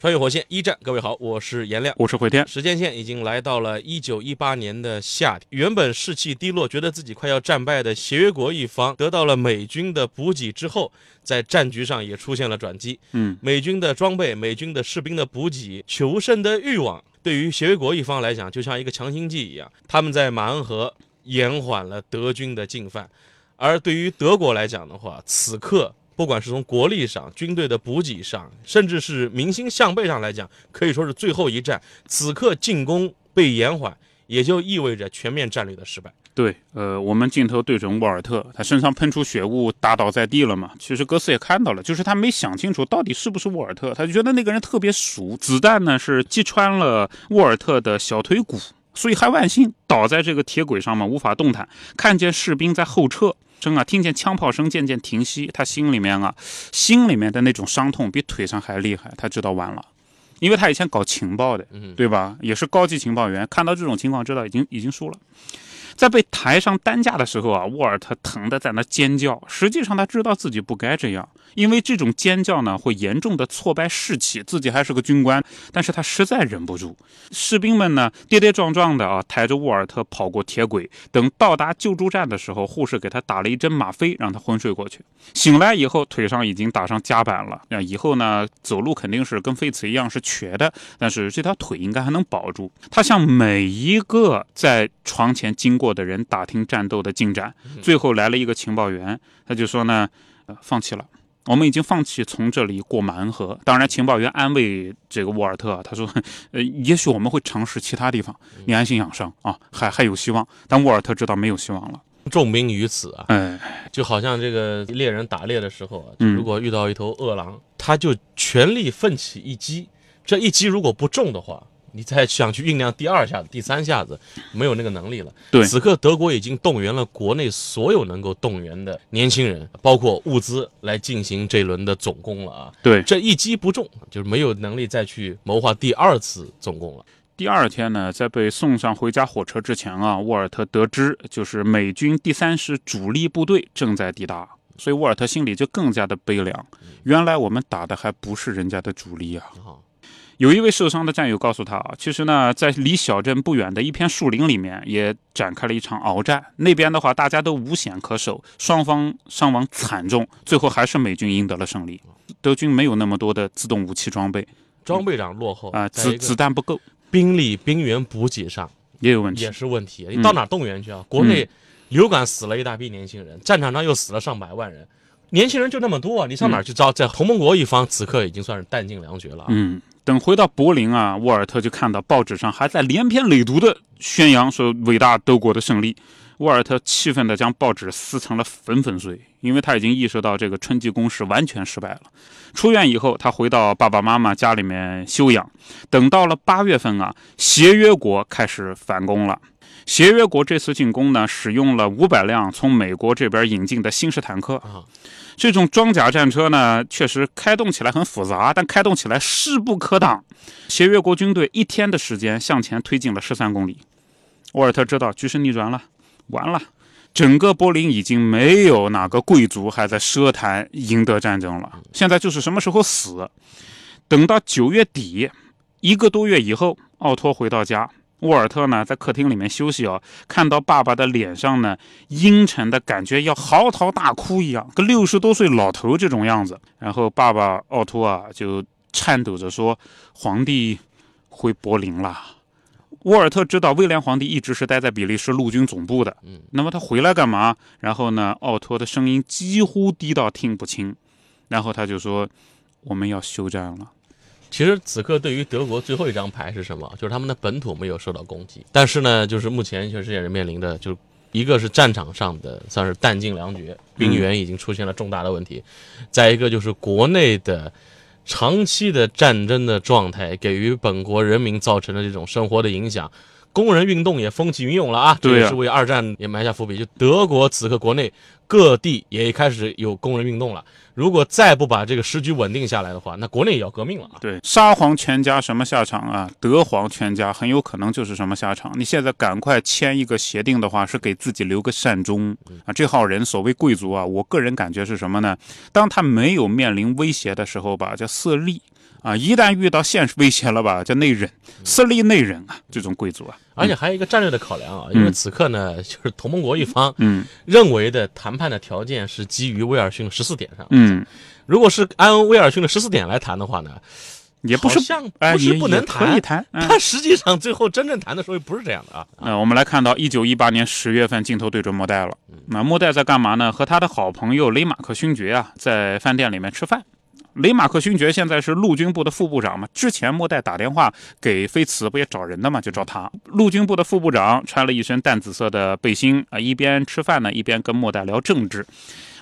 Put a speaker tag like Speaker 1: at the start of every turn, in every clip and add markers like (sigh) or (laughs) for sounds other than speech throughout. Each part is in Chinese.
Speaker 1: 穿越火线一战，各位好，我是颜亮。
Speaker 2: 我是回天，
Speaker 1: 时间线已经来到了一九一八年的夏天，原本士气低落，觉得自己快要战败的协约国一方得到了美军的补给之后，在战局上也出现了转机。
Speaker 2: 嗯，
Speaker 1: 美军的装备、美军的士兵的补给、求胜的欲望，对于协约国一方来讲，就像一个强心剂一样，他们在马恩河延缓了德军的进犯，而对于德国来讲的话，此刻。不管是从国力上、军队的补给上，甚至是民心向背上来讲，可以说是最后一战。此刻进攻被延缓，也就意味着全面战略的失败。
Speaker 2: 对，呃，我们镜头对准沃尔特，他身上喷出血雾，打倒在地了嘛。其实哥斯也看到了，就是他没想清楚到底是不是沃尔特，他就觉得那个人特别熟，子弹呢是击穿了沃尔特的小腿骨，所以还万幸倒在这个铁轨上嘛，无法动弹。看见士兵在后撤。声啊，听见枪炮声渐渐停息，他心里面啊，心里面的那种伤痛比腿上还厉害。他知道完了，因为他以前搞情报的，对吧？也是高级情报员，看到这种情况，知道已经已经输了。在被抬上担架的时候啊，沃尔特疼得在那尖叫。实际上他知道自己不该这样，因为这种尖叫呢会严重的挫败士气。自己还是个军官，但是他实在忍不住。士兵们呢跌跌撞撞的啊抬着沃尔特跑过铁轨。等到达救助站的时候，护士给他打了一针吗啡，让他昏睡过去。醒来以后，腿上已经打上夹板了。那以后呢走路肯定是跟废瓷一样是瘸的，但是这条腿应该还能保住。他向每一个在床前经过。的人打听战斗的进展，最后来了一个情报员，他就说呢，呃，放弃了，我们已经放弃从这里过马恩河。当然，情报员安慰这个沃尔特，他说，(laughs) 呃，也许我们会尝试其他地方，你安心养伤啊，还还有希望。但沃尔特知道没有希望了，
Speaker 1: 重兵于此啊，
Speaker 2: 哎，
Speaker 1: 就好像这个猎人打猎的时候啊，如果遇到一头饿狼，他就全力奋起一击，这一击如果不中的话。你再想去酝酿第二下子、第三下子，没有那个能力了。
Speaker 2: 对，
Speaker 1: 此刻德国已经动员了国内所有能够动员的年轻人，包括物资来进行这轮的总攻了啊。
Speaker 2: 对，
Speaker 1: 这一击不中，就是没有能力再去谋划第二次总攻了。
Speaker 2: 第二天呢，在被送上回家火车之前啊，沃尔特得知就是美军第三师主力部队正在抵达，所以沃尔特心里就更加的悲凉。原来我们打的还不是人家的主力啊。有一位受伤的战友告诉他啊，其实呢，在离小镇不远的一片树林里面，也展开了一场鏖战。那边的话，大家都无险可守，双方伤亡惨重，最后还是美军赢得了胜利。德军没有那么多的自动武器装备，
Speaker 1: 装备上落后
Speaker 2: 啊，子子弹不够，
Speaker 1: 兵力兵员补给上
Speaker 2: 也有问题，
Speaker 1: 也是问题。你到哪动员去啊？国内流感死了一大批年轻人，战场上又死了上百万人，年轻人就那么多啊，你上哪去招？在同盟国一方，此刻已经算是弹尽粮绝了。
Speaker 2: 嗯。等回到柏林啊，沃尔特就看到报纸上还在连篇累牍的宣扬说伟大德国的胜利。沃尔特气愤地将报纸撕成了粉粉碎，因为他已经意识到这个春季攻势完全失败了。出院以后，他回到爸爸妈妈家里面休养。等到了八月份啊，协约国开始反攻了。协约国这次进攻呢，使用了五百辆从美国这边引进的新式坦克啊。这种装甲战车呢，确实开动起来很复杂，但开动起来势不可挡。协约国军队一天的时间向前推进了十三公里。沃尔特知道局势逆转了，完了，整个柏林已经没有哪个贵族还在奢谈赢得战争了。现在就是什么时候死。等到九月底，一个多月以后，奥托回到家。沃尔特呢，在客厅里面休息哦，看到爸爸的脸上呢，阴沉的感觉要嚎啕大哭一样，跟六十多岁老头这种样子。然后爸爸奥托啊，就颤抖着说：“皇帝回柏林了。”沃尔特知道威廉皇帝一直是待在比利时陆军总部的，嗯，那么他回来干嘛？然后呢，奥托的声音几乎低到听不清，然后他就说：“我们要休战了。”
Speaker 1: 其实此刻对于德国最后一张牌是什么？就是他们的本土没有受到攻击，但是呢，就是目前全世界人面临的，就一个是战场上的算是弹尽粮绝，兵源已经出现了重大的问题；再一个就是国内的长期的战争的状态给予本国人民造成的这种生活的影响，工人运动也风起云涌了啊，这
Speaker 2: 对啊
Speaker 1: 也是为二战也埋下伏笔。就德国此刻国内各地也开始有工人运动了，如果再不把这个时局稳定下来的话，那国内也要革命了啊。
Speaker 2: 对，沙皇全家什么下场啊？德皇全家很有可能就是什么下场。你现在赶快签一个协定的话，是给自己留个善终啊。这号人所谓贵族啊，我个人感觉是什么呢？当他没有面临威胁的时候吧，叫色厉啊；一旦遇到现实威胁了吧，叫内忍，私利内忍啊。这种贵族啊，
Speaker 1: 而且还有一个战略的考量啊，因为此刻呢，就是同盟国一方
Speaker 2: 嗯
Speaker 1: 认为的谈判的条件是基于威尔逊十四点上。
Speaker 2: 嗯，
Speaker 1: 如果是按威尔逊的十四点来谈的话呢，
Speaker 2: 也不是
Speaker 1: 像
Speaker 2: 哎，
Speaker 1: 不是不能谈，
Speaker 2: 谈。嗯
Speaker 1: 但实际上最后真正谈的时候不是这样的啊。
Speaker 2: 呃，我们来看到一九一八年十月份，镜头对准莫代了。那莫代在干嘛呢？和他的好朋友雷马克勋爵啊，在饭店里面吃饭。雷马克勋爵现在是陆军部的副部长嘛？之前莫代打电话给菲茨，不也找人的嘛？就找他。陆军部的副部长穿了一身淡紫色的背心啊，一边吃饭呢，一边跟莫代聊政治。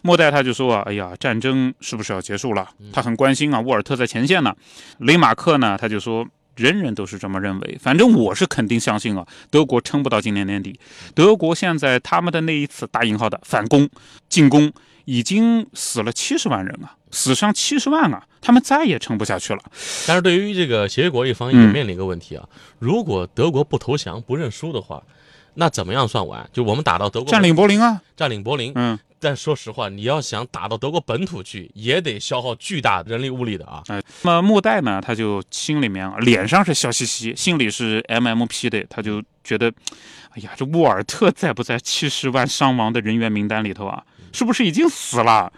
Speaker 2: 莫代他就说啊，哎呀，战争是不是要结束了？他很关心啊，沃尔特在前线呢。雷马克呢，他就说。人人都是这么认为，反正我是肯定相信啊，德国撑不到今年年底。德国现在他们的那一次大引号的反攻进攻，已经死了七十万人啊，死伤七十万啊，他们再也撑不下去了。
Speaker 1: 但是对于这个协约国一方也
Speaker 2: 嗯
Speaker 1: 面临一个问题啊，如果德国不投降、不认输的话，那怎么样算完？就我们打到德国
Speaker 2: 占领柏林啊，
Speaker 1: 占领柏林，
Speaker 2: 嗯，
Speaker 1: 但说实话，你要想打到德国本土去，也得消耗巨大人力物力的啊。
Speaker 2: 哎，那么莫代呢，他就心里面啊，脸上是笑嘻嘻，心里是 MMP 的，他就觉得，哎呀，这沃尔特在不在七十万伤亡的人员名单里头啊？是不是已经死了？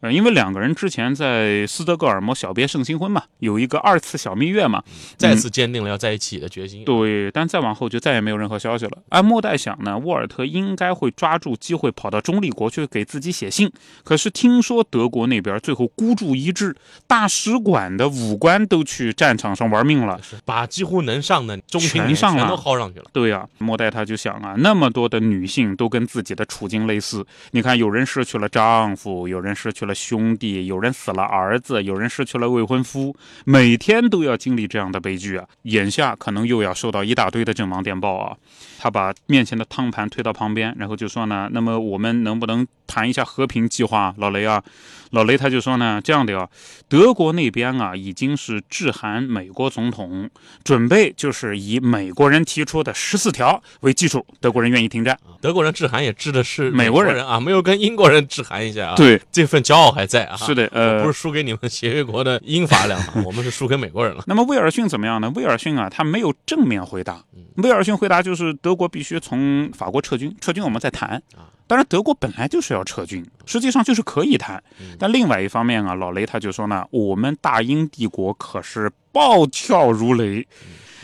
Speaker 2: 呃，因为两个人之前在斯德哥尔摩小别胜新婚嘛，有一个二次小蜜月嘛，
Speaker 1: 再次坚定了要在一起的决心。
Speaker 2: 对，但再往后就再也没有任何消息了。按莫代想呢，沃尔特应该会抓住机会跑到中立国去给自己写信。可是听说德国那边最后孤注一掷，大使馆的武官都去战场上玩命了。
Speaker 1: 是把几乎能上的中
Speaker 2: 全上了
Speaker 1: 全都薅上去了。
Speaker 2: 对呀、莫代他就想啊，那么多的女性都跟自己的处境类似。你看，有人失去了丈夫，有人失去了兄弟，有人死了儿子，有人失去了未婚夫，每天都要经历这样的悲剧啊！眼下可能又要收到一大堆的阵亡电报啊！他把面前的汤盘推到旁边，然后就说呢：“那么我们能不能谈一下和平计划？”老雷啊，老雷他就说呢：“这样的啊，德国那边啊已经是致函美国总统，准备就是以美国人提出的十四条为基础，德国人愿意停战。
Speaker 1: 德国人致函也致的是
Speaker 2: 美国人
Speaker 1: 国人啊，没有跟英国人致函一下啊。，
Speaker 2: 对，
Speaker 1: 这份骄傲还在啊。
Speaker 2: 是的，呃，
Speaker 1: 不是输给你们协约国的英法两国，(laughs) 我们是输给美国人了。
Speaker 2: 那么威尔逊怎么样呢？威尔逊啊，他没有正面回答。威尔逊回答就是德国必须从法国撤军，撤军我们再谈。当然，德国本来就是要撤军，实际上就是可以谈。但另外一方面啊，老雷他就说呢，我们大英帝国可是暴跳如雷。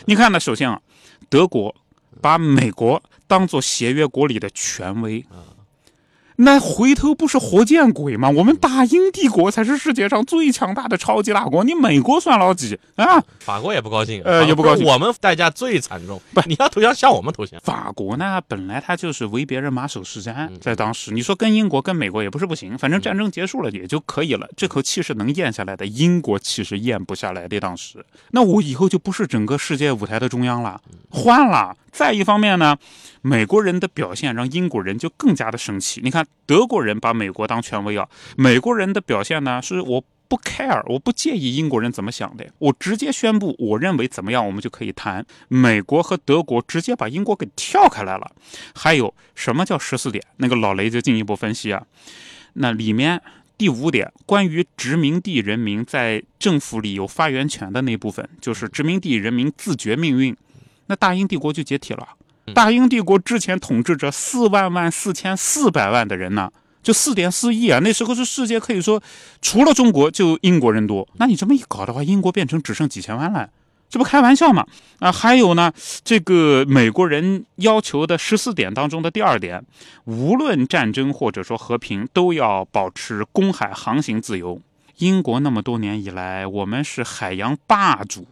Speaker 2: 你看呢，首先啊，德国把美国当做协约国里的权威。那回头不是活见鬼吗？我们大英帝国才是世界上最强大的超级大国，你美国算老几啊？
Speaker 1: 法国也不高兴，
Speaker 2: 呃也不高兴
Speaker 1: 我们代价最惨重，不，你要投降向我们投降。
Speaker 2: 法国呢，本来他就是为别人马首是瞻，在当时，你说跟英国、跟美国也不是不行，反正战争结束了也就可以了，这口气是能咽下来的。英国气是咽不下来的，当时，那我以后就不是整个世界舞台的中央了，换了。再一方面呢，美国人的表现让英国人就更加的生气。你看，德国人把美国当权威啊，美国人的表现呢是我。不 care，我不介意英国人怎么想的，我直接宣布，我认为怎么样，我们就可以谈。美国和德国直接把英国给跳开来了。还有什么叫十四点？那个老雷就进一步分析啊，那里面第五点关于殖民地人民在政府里有发言权的那部分，就是殖民地人民自觉命运，那大英帝国就解体了。大英帝国之前统治着四万万四千四百万的人呢。就四点四亿啊！那时候是世界可以说除了中国就英国人多。那你这么一搞的话，英国变成只剩几千万了，这不开玩笑吗？啊，还有呢，这个美国人要求的十四点当中的第二点，无论战争或者说和平，都要保持公海航行自由。英国那么多年以来，我们是海洋霸主。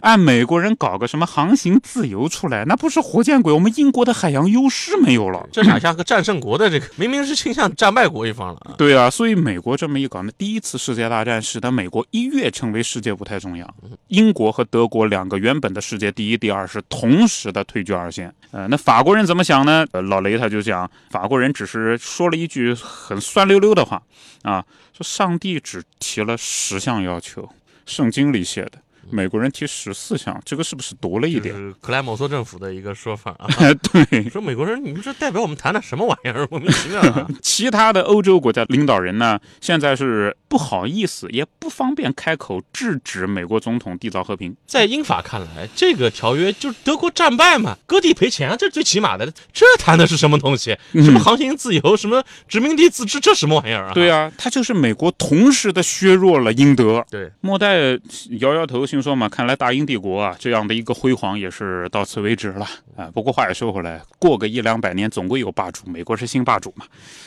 Speaker 2: 按美国人搞个什么航行自由出来，那不是活见鬼？我们英国的海洋优势没有了。
Speaker 1: 这哪像个战胜国的这个，(laughs) 明明是倾向战败国一方了啊！
Speaker 2: 对啊，所以美国这么一搞，那第一次世界大战使得美国一跃成为世界舞台中央，英国和德国两个原本的世界第一、第二是同时的退居二线。呃，那法国人怎么想呢？呃，老雷他就讲，法国人只是说了一句很酸溜溜的话啊，说上帝只提了十项要求，圣经里写的。美国人提十四项，这个是不是多了一点？
Speaker 1: 是克莱蒙梭政府的一个说法啊。(laughs)
Speaker 2: 对，
Speaker 1: 说美国人，你们这代表我们谈的什么玩意儿？莫名其妙啊！(laughs)
Speaker 2: 其他的欧洲国家领导人呢，现在是不好意思，也不方便开口制止美国总统缔造和平。
Speaker 1: 在英法看来，这个条约就是德国战败嘛，割地赔钱，这是最起码的。这谈的是什么东西？什么航行自由，什么殖民地自治，这什么玩意儿啊？
Speaker 2: 对啊，他就是美国同时的削弱了英德。
Speaker 1: 对，
Speaker 2: 莫代摇摇头，心说嘛，看来大英帝国啊这样的一个辉煌也是到此为止了啊。不过话也说回来，过个一两百年，总归有霸主，美国是新霸主嘛。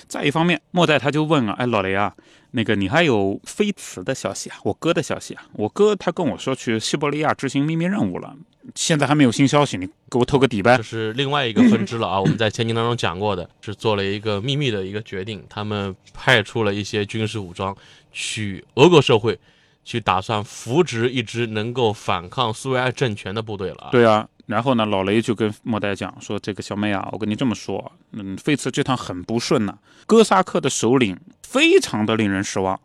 Speaker 2: 再一方面，莫代他就问啊，哎，老雷啊，那个你还有菲茨的消息啊？我哥的消息啊？我哥他跟我说去西伯利亚执行秘密任务了，现在还没有新消息，你给我透个底呗
Speaker 1: 这。是另外一个分支了啊。我们在前集当中讲过的，是做了一个秘密的一个决定，他们派出了一些军事武装去俄国社会，去打算扶植一支能够反抗苏维埃政权的部队了。
Speaker 2: 对啊，然后呢，老雷就跟莫代讲说：“这个小妹啊，我跟你这么说，嗯，费茨这趟很不顺呐、哥萨克的首领非常的令人失望。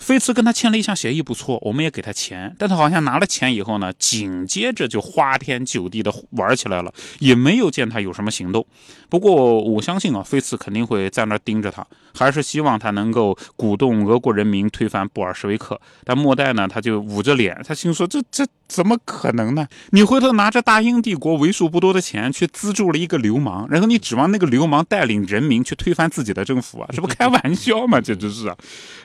Speaker 2: 菲茨跟他签了一项协议，不错，我们也给他钱，但他好像拿了钱以后呢，紧接着就花天酒地的玩起来了，也没有见他有什么行动。不过我相信啊，菲茨肯定会在那盯着他，还是希望他能够鼓动俄国人民推翻布尔什维克。但莫代呢，他就捂着脸，他心说这这怎么可能呢？你回头拿着大英帝国为数不多的钱去资助了一个流氓，然后你指望那个流氓带领人民去推翻自己的政府啊？这不开玩笑吗？简直是啊！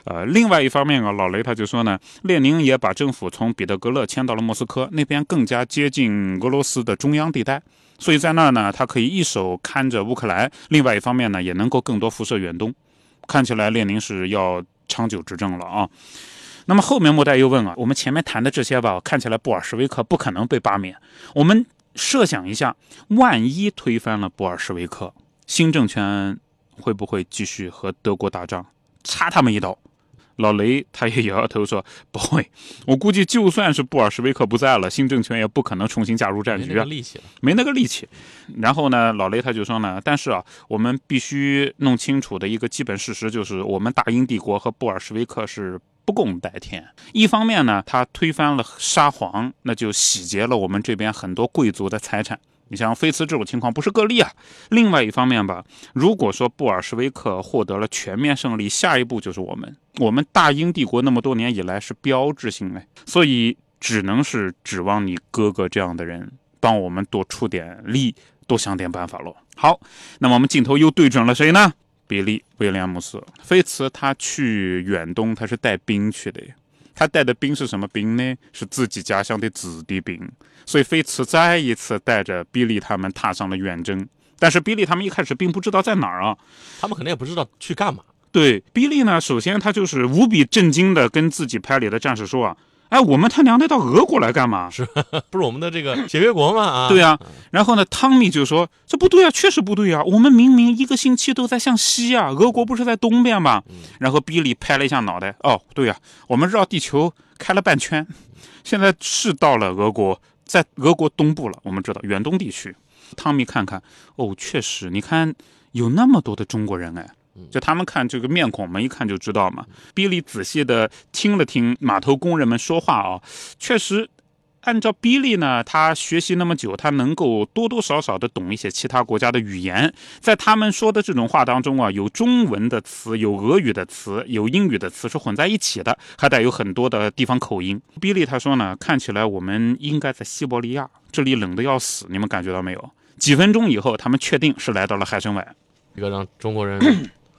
Speaker 2: 呃，另外一方面啊，老雷他就说呢，列宁也把政府从彼得格勒迁到了莫斯科，那边更加接近俄罗斯的中央地带。所以在那儿呢，他可以一手看着乌克兰，另外一方面呢，也能够更多辐射远东。看起来列宁是要长久执政了啊。那么后面莫代又问啊，我们前面谈的这些吧，看起来布尔什维克不可能被罢免。我们设想一下，万一推翻了布尔什维克，新政权会不会继续和德国打仗，插他们一刀？老雷他也摇摇头说不会，我估计就算是布尔什维克不在了，新政权也不可能重新加入战
Speaker 1: 没那
Speaker 2: 局啊
Speaker 1: 个。力气了。
Speaker 2: 没那个力气。然后呢，老雷他就说呢，但是啊，我们必须弄清楚的一个基本事实就是，我们大英帝国和布尔什维克是不共戴天。一方面呢，他推翻了沙皇，那就洗劫了我们这边很多贵族的财产。你像菲茨这种情况不是个例啊。另外一方面吧，如果说布尔什维克获得了全面胜利，下一步就是我们。我们大英帝国那么多年以来是标志性的，所以只能是指望你哥哥这样的人帮我们多出点力，多想点办法喽。好，那么我们镜头又对准了谁呢？比利·威廉姆斯。菲茨他去远东，他是带兵去的呀。他带的兵是什么兵呢？是自己家乡的子弟兵。所以菲茨再一次带着比利他们踏上了远征。但是比利他们一开始并不知道在哪儿啊。
Speaker 1: 他们可能也不知道去干嘛。
Speaker 2: 对，比利呢，首先他就是无比震惊的跟自己派里的战士说啊，哎，我们他娘的到俄国来干嘛？
Speaker 1: 是 (laughs) 不是我们的这个协约国嘛？啊，
Speaker 2: 对啊，然后呢，汤米就说：“这不对啊，确实不对啊，我们明明一个星期都在向西啊，俄国不是在东边吗？”然后比利拍了一下脑袋：“哦，对啊，我们绕地球开了半圈，(laughs) 现在是到了俄国，在俄国东部了。我们知道远东地区。”汤米看看，哦，确实，你看有那么多的中国人哎。就他们看这个面孔我们，一看就知道嘛。比利仔细的听了听码头工人们说话啊，确实按照比利呢，他学习那么久，他能够多多少少的懂一些其他国家的语言，在他们说的这种话当中啊，有中文的词，有俄语的词，有英语的词是混在一起的，还带有很多的地方口音。比利他说呢，看起来我们应该在西伯利亚，这里冷的要死，你们感觉到没有？几分钟以后，他们确定是来到了海参崴。
Speaker 1: 一个让中国人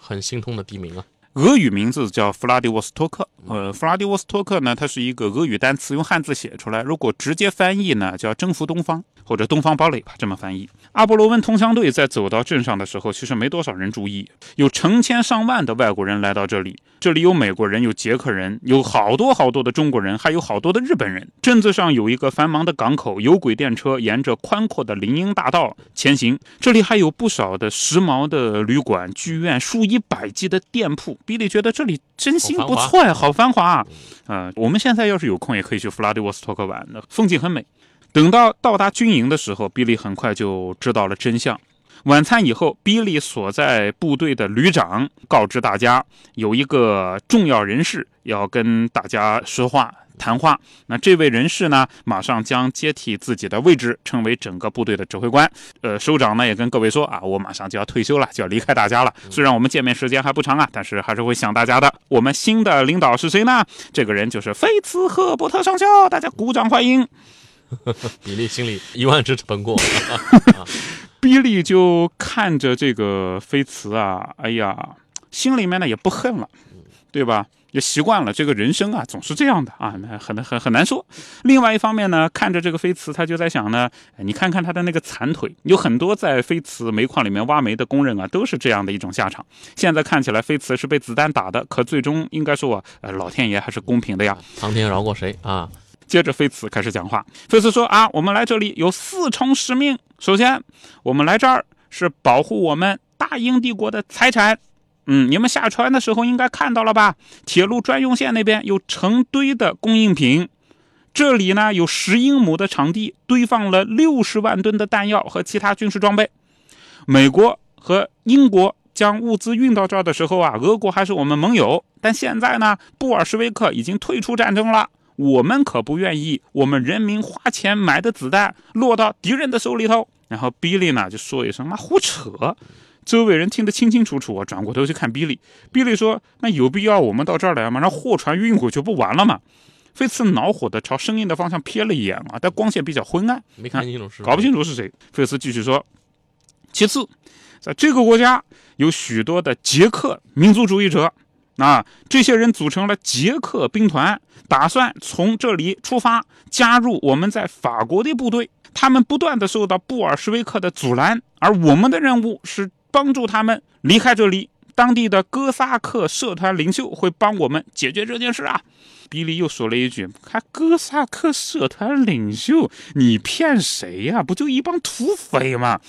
Speaker 1: 很心痛的地名啊。
Speaker 2: 俄语名字叫弗拉迪沃斯托克。呃，弗拉迪沃斯托克呢，它是一个俄语单词，用汉字写出来，如果直接翻译呢，叫征服东方或者东方堡垒吧，这么翻译。阿波罗温通枪队在走到镇上的时候，其实没多少人注意，有成千上万的外国人来到这里，这里有美国人，有捷克人，有好多好多的中国人，还有好多的日本人。镇子上有一个繁忙的港口，有轨电车沿着宽阔的林荫大道前行，这里还有不少的时髦的旅馆、剧院，数以百计的店铺。比利觉得这里真心不错呀，好繁华啊！呃，我们现在要是有空，也可以去弗拉迪沃斯托克玩，那风景很美。等到到达军营的时候，比利很快就知道了真相。晚餐以后，比利所在部队的旅长告知大家，有一个重要人士要跟大家说话。谈话，那这位人士呢，马上将接替自己的位置，成为整个部队的指挥官。呃，首长呢也跟各位说啊，我马上就要退休了，就要离开大家了。虽然我们见面时间还不长啊，但是还是会想大家的。我们新的领导是谁呢？这个人就是菲茨赫伯特上校，大家鼓掌欢迎。(laughs)
Speaker 1: 比利心里一万只喷过，(laughs)
Speaker 2: 比利就看着这个菲茨啊，哎呀，心里面呢也不恨了，对吧？也习惯了，这个人生啊总是这样的啊，那很很很难说。另外一方面呢，看着这个菲茨，他就在想呢，你看看他的那个残腿，有很多在菲茨煤矿里面挖煤的工人啊，都是这样的一种下场。现在看起来菲茨是被子弹打的，可最终应该说，呃，老天爷还是公平的呀，
Speaker 1: 苍天饶过谁啊？
Speaker 2: 接着菲茨开始讲话，菲茨说啊，我们来这里有四重使命，首先我们来这儿是保护我们大英帝国的财产。嗯，你们下船的时候应该看到了吧？铁路专用线那边有成堆的供应品，这里呢有十英亩的场地，堆放了六十万吨的弹药和其他军事装备。美国和英国将物资运到这儿的时候啊，俄国还是我们盟友，但现在呢，布尔什维克已经退出战争了，我们可不愿意我们人民花钱买的子弹落到敌人的手里头。然后比利呢就说一声：“妈胡扯。”周围人听得清清楚楚，我转过头去看比利。比利说：“那有必要我们到这儿来吗？让货船运过去不完了吗？”菲茨恼火地朝声音的方向瞥了一眼啊，但光线比较昏暗，
Speaker 1: 没看清楚是
Speaker 2: 搞不清楚是谁。菲茨继续说：“其次，在这个国家有许多的捷克民族主义者，啊，这些人组成了捷克兵团，打算从这里出发，加入我们在法国的部队。他们不断的受到布尔什维克的阻拦，而我们的任务是。”帮助他们离开这里，当地的哥萨克社团领袖会帮我们解决这件事啊！比利又说了一句：“还哥萨克社团领袖？你骗谁呀？不就一帮土匪吗？”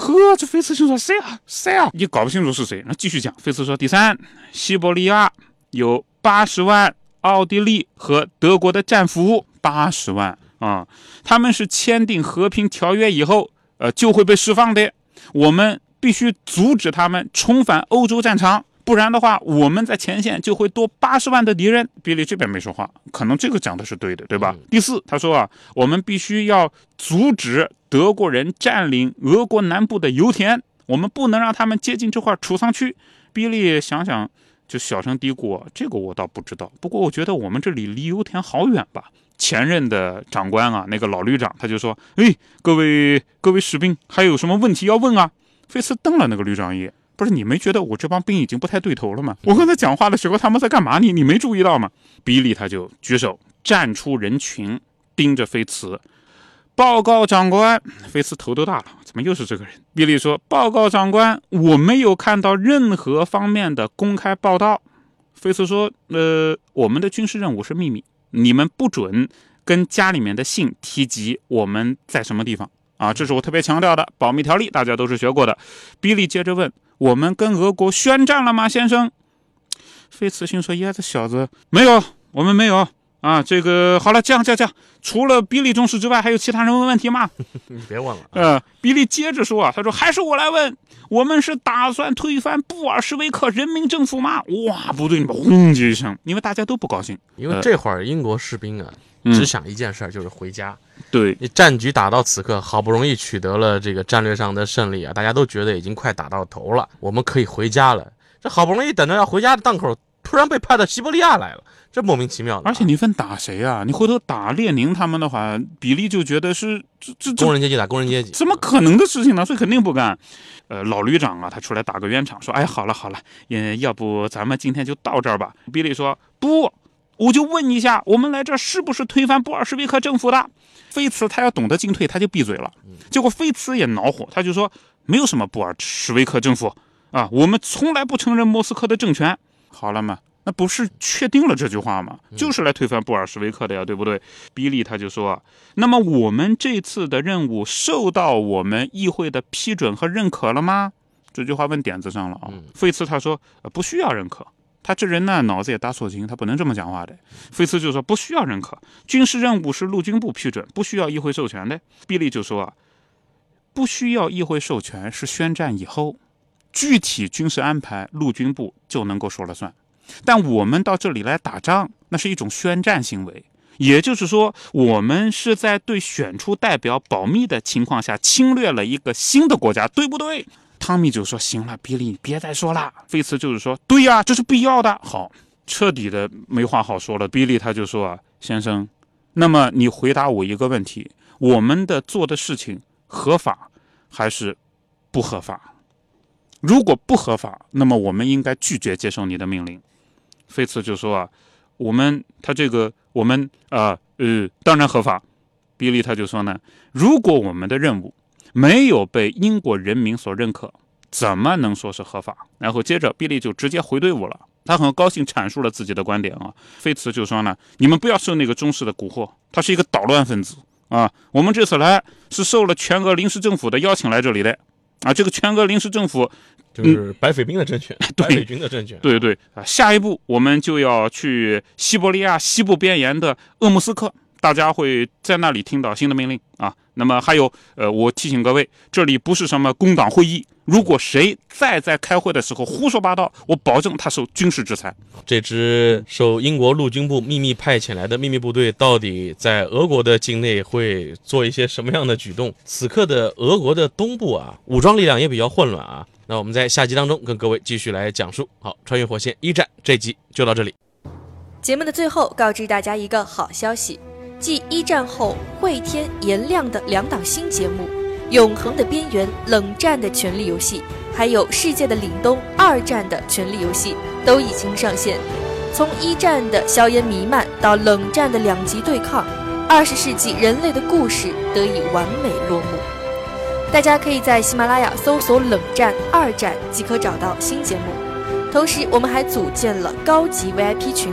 Speaker 2: 呵，这菲茨就说：“谁啊？谁啊？你搞不清楚是谁？”那继续讲。菲茨说：“第三，西伯利亚有八十万奥地利和德国的战俘，八十万啊！他们是签订和平条约以后，呃，就会被释放的。我们。”必须阻止他们重返欧洲战场，不然的话，我们在前线就会多八十万的敌人。比利这边没说话，可能这个讲的是对的，对吧？第四，他说啊，我们必须要阻止德国人占领俄国南部的油田，我们不能让他们接近这块储藏区。比利想想，就小声嘀咕：“这个我倒不知道，不过我觉得我们这里离油田好远吧。”前任的长官啊，那个老旅长他就说：“哎，各位各位士兵，还有什么问题要问啊？”菲茨瞪了那个旅长一眼，不是你没觉得我这帮兵已经不太对头了吗？我刚才讲话的时候他们在干嘛？你你没注意到吗？比利他就举手站出人群，盯着菲茨，报告长官。菲茨头都大了，怎么又是这个人？比利说：“报告长官，我没有看到任何方面的公开报道。”菲茨说：“呃，我们的军事任务是秘密，你们不准跟家里面的信提及我们在什么地方。”啊，这是我特别强调的保密条例，大家都是学过的。比利接着问：“我们跟俄国宣战了吗，先生？”费茨逊说：“呀，这小子没有，我们没有啊。这个好了，这样这样这样，除了比利中士之外，还有其他人问问题吗？(laughs)
Speaker 1: 你别问了。
Speaker 2: 呃，比利接着说啊，他说还是我来问，我们是打算推翻布尔什维克人民政府吗？哇，部队里面轰一声，因为大家都不高兴，
Speaker 1: 因为这会儿英国士兵啊，只想一件事，就是回家。
Speaker 2: 对
Speaker 1: 你战局打到此刻，好不容易取得了这个战略上的胜利啊，大家都觉得已经快打到头了，我们可以回家了。这好不容易等着要回家的档口，突然被派到西伯利亚来了，这莫名其妙的啊。
Speaker 2: 而且你分打谁啊？你回头打列宁他们的话，比利就觉得是这这这
Speaker 1: 工人阶级打工人阶级，
Speaker 2: 怎么可能的事情呢？所以肯定不干。呃，老旅长啊，他出来打个圆场，说：“哎，好了好了，嗯要不咱们今天就到这儿吧。”比利说：“不，我就问一下，我们来这儿是不是推翻布尔什维克政府的？”菲茨他要懂得进退，他就闭嘴了。结果菲茨也恼火，他就说：“没有什么布尔什维克政府啊，我们从来不承认莫斯科的政权。”好了嘛，那不是确定了这句话吗？就是来推翻布尔什维克的呀，对不对？比利他就说：“那么我们这次的任务受到我们议会的批准和认可了吗？”这句话问点子上了啊。
Speaker 1: 嗯
Speaker 2: 菲茨他说：“呃，不需要认可。”他这人呢，脑子也打错筋，他不能这么讲话的。菲茨就说：“不需要认可，军事任务是陆军部批准，不需要议会授权的。”比利就说：“，不需要议会授权是宣战以后，具体军事安排陆军部就能够说了算。但我们到这里来打仗，那是一种宣战行为。”也就是说，我们是在对选出代表保密的情况下侵略了一个新的国家，对不对？汤米就说：“行了，比利，你别再说了。”菲茨就是说：“对呀，这是必要的。”好，彻底的没话好说了。比利他就说：“啊，先生，那么你回答我一个问题：我们的做的事情合法还是不合法？如果不合法，那么我们应该拒绝接受你的命令。”菲茨就说：“啊，我们他这个我们啊呃当然合法。”比利他就说呢：“如果我们的任务没有被英国人民所认可，怎么能说是合法？”然后接着比利就直接回队伍了，他很高兴阐述了自己的观点啊。菲茨就说呢：“你们不要受那个中式的蛊惑，他是一个捣乱分子啊。我们这次来是受了全俄临时政府的邀请来这里的啊。这个全俄临时政府
Speaker 1: 就是白匪兵的政权，(laughs) 白匪军的政权。
Speaker 2: 对对啊，下一步我们就要去西伯利亚西部边沿的鄂木斯克，大家会在那里听到新的命令啊。那么还有，呃，我提醒各位，这里不是什么工党会议，如果谁再在开会的时候胡说八道，我保证他受军事制裁。
Speaker 1: 这支受英国陆军部秘密派遣来的秘密部队，到底在俄国的境内会做一些什么样的举动？此刻的俄国的东部啊，武装力量也比较混乱啊。那我们在下集当中跟各位继续来讲述。好，穿越火线一战这集就到这里。
Speaker 3: 节目的最后，告知大家一个好消息：继一战后会天颜亮的两档新节目《永恒的边缘》《冷战的权力游戏》，还有《世界的凛冬》二战的权力游戏都已经上线。从一战的硝烟弥漫到冷战的两极对抗，二十世纪人类的故事得以完美落幕。大家可以在喜马拉雅搜索“冷战”“二战”即可找到新节目。同时，我们还组建了高级 VIP 群，